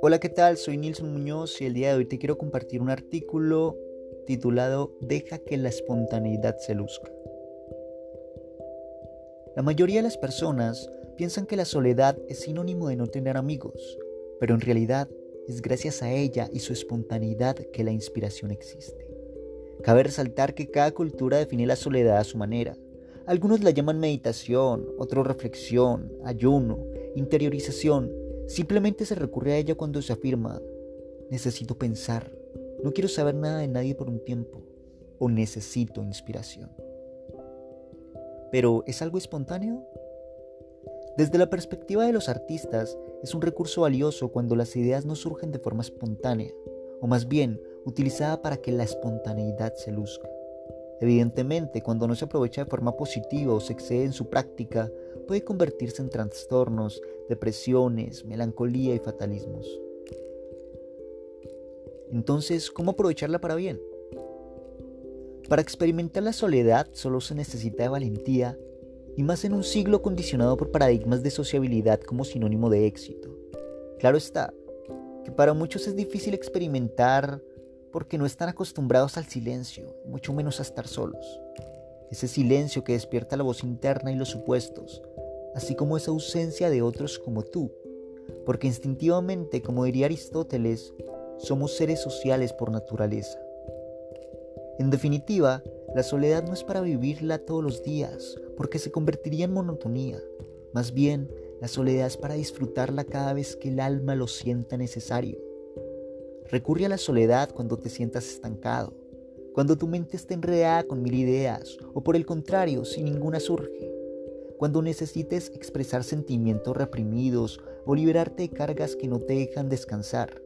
Hola, ¿qué tal? Soy Nilson Muñoz y el día de hoy te quiero compartir un artículo titulado Deja que la espontaneidad se luzca. La mayoría de las personas piensan que la soledad es sinónimo de no tener amigos, pero en realidad es gracias a ella y su espontaneidad que la inspiración existe. Cabe resaltar que cada cultura define la soledad a su manera. Algunos la llaman meditación, otros reflexión, ayuno, interiorización Simplemente se recurre a ella cuando se afirma, necesito pensar, no quiero saber nada de nadie por un tiempo, o necesito inspiración. Pero, ¿es algo espontáneo? Desde la perspectiva de los artistas, es un recurso valioso cuando las ideas no surgen de forma espontánea, o más bien utilizada para que la espontaneidad se luzca. Evidentemente, cuando no se aprovecha de forma positiva o se excede en su práctica, puede convertirse en trastornos, depresiones, melancolía y fatalismos. Entonces, ¿cómo aprovecharla para bien? Para experimentar la soledad solo se necesita de valentía, y más en un siglo condicionado por paradigmas de sociabilidad como sinónimo de éxito. Claro está, que para muchos es difícil experimentar porque no están acostumbrados al silencio, mucho menos a estar solos. Ese silencio que despierta la voz interna y los supuestos, así como esa ausencia de otros como tú, porque instintivamente, como diría Aristóteles, somos seres sociales por naturaleza. En definitiva, la soledad no es para vivirla todos los días, porque se convertiría en monotonía. Más bien, la soledad es para disfrutarla cada vez que el alma lo sienta necesario. Recurre a la soledad cuando te sientas estancado, cuando tu mente está enredada con mil ideas, o por el contrario, si ninguna surge cuando necesites expresar sentimientos reprimidos o liberarte de cargas que no te dejan descansar.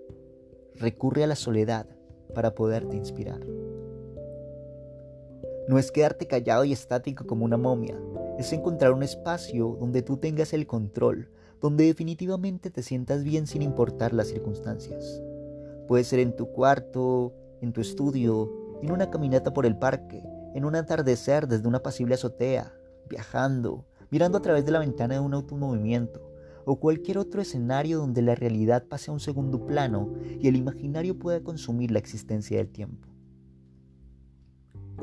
Recurre a la soledad para poderte inspirar. No es quedarte callado y estático como una momia, es encontrar un espacio donde tú tengas el control, donde definitivamente te sientas bien sin importar las circunstancias. Puede ser en tu cuarto, en tu estudio, en una caminata por el parque, en un atardecer desde una pasible azotea, viajando, mirando a través de la ventana de un automovimiento o cualquier otro escenario donde la realidad pase a un segundo plano y el imaginario pueda consumir la existencia del tiempo.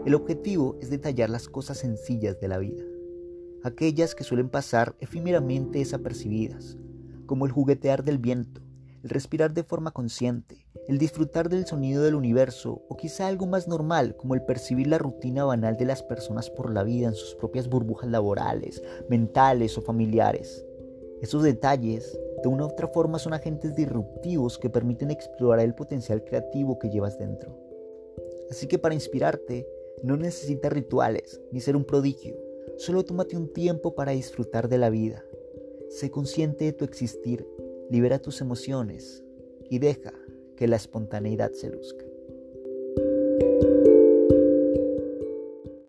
El objetivo es detallar las cosas sencillas de la vida, aquellas que suelen pasar efímeramente desapercibidas, como el juguetear del viento, el respirar de forma consciente, el disfrutar del sonido del universo o quizá algo más normal como el percibir la rutina banal de las personas por la vida en sus propias burbujas laborales, mentales o familiares. Esos detalles, de una u otra forma, son agentes disruptivos que permiten explorar el potencial creativo que llevas dentro. Así que para inspirarte, no necesitas rituales ni ser un prodigio, solo tómate un tiempo para disfrutar de la vida. Sé consciente de tu existir libera tus emociones y deja que la espontaneidad se luzca.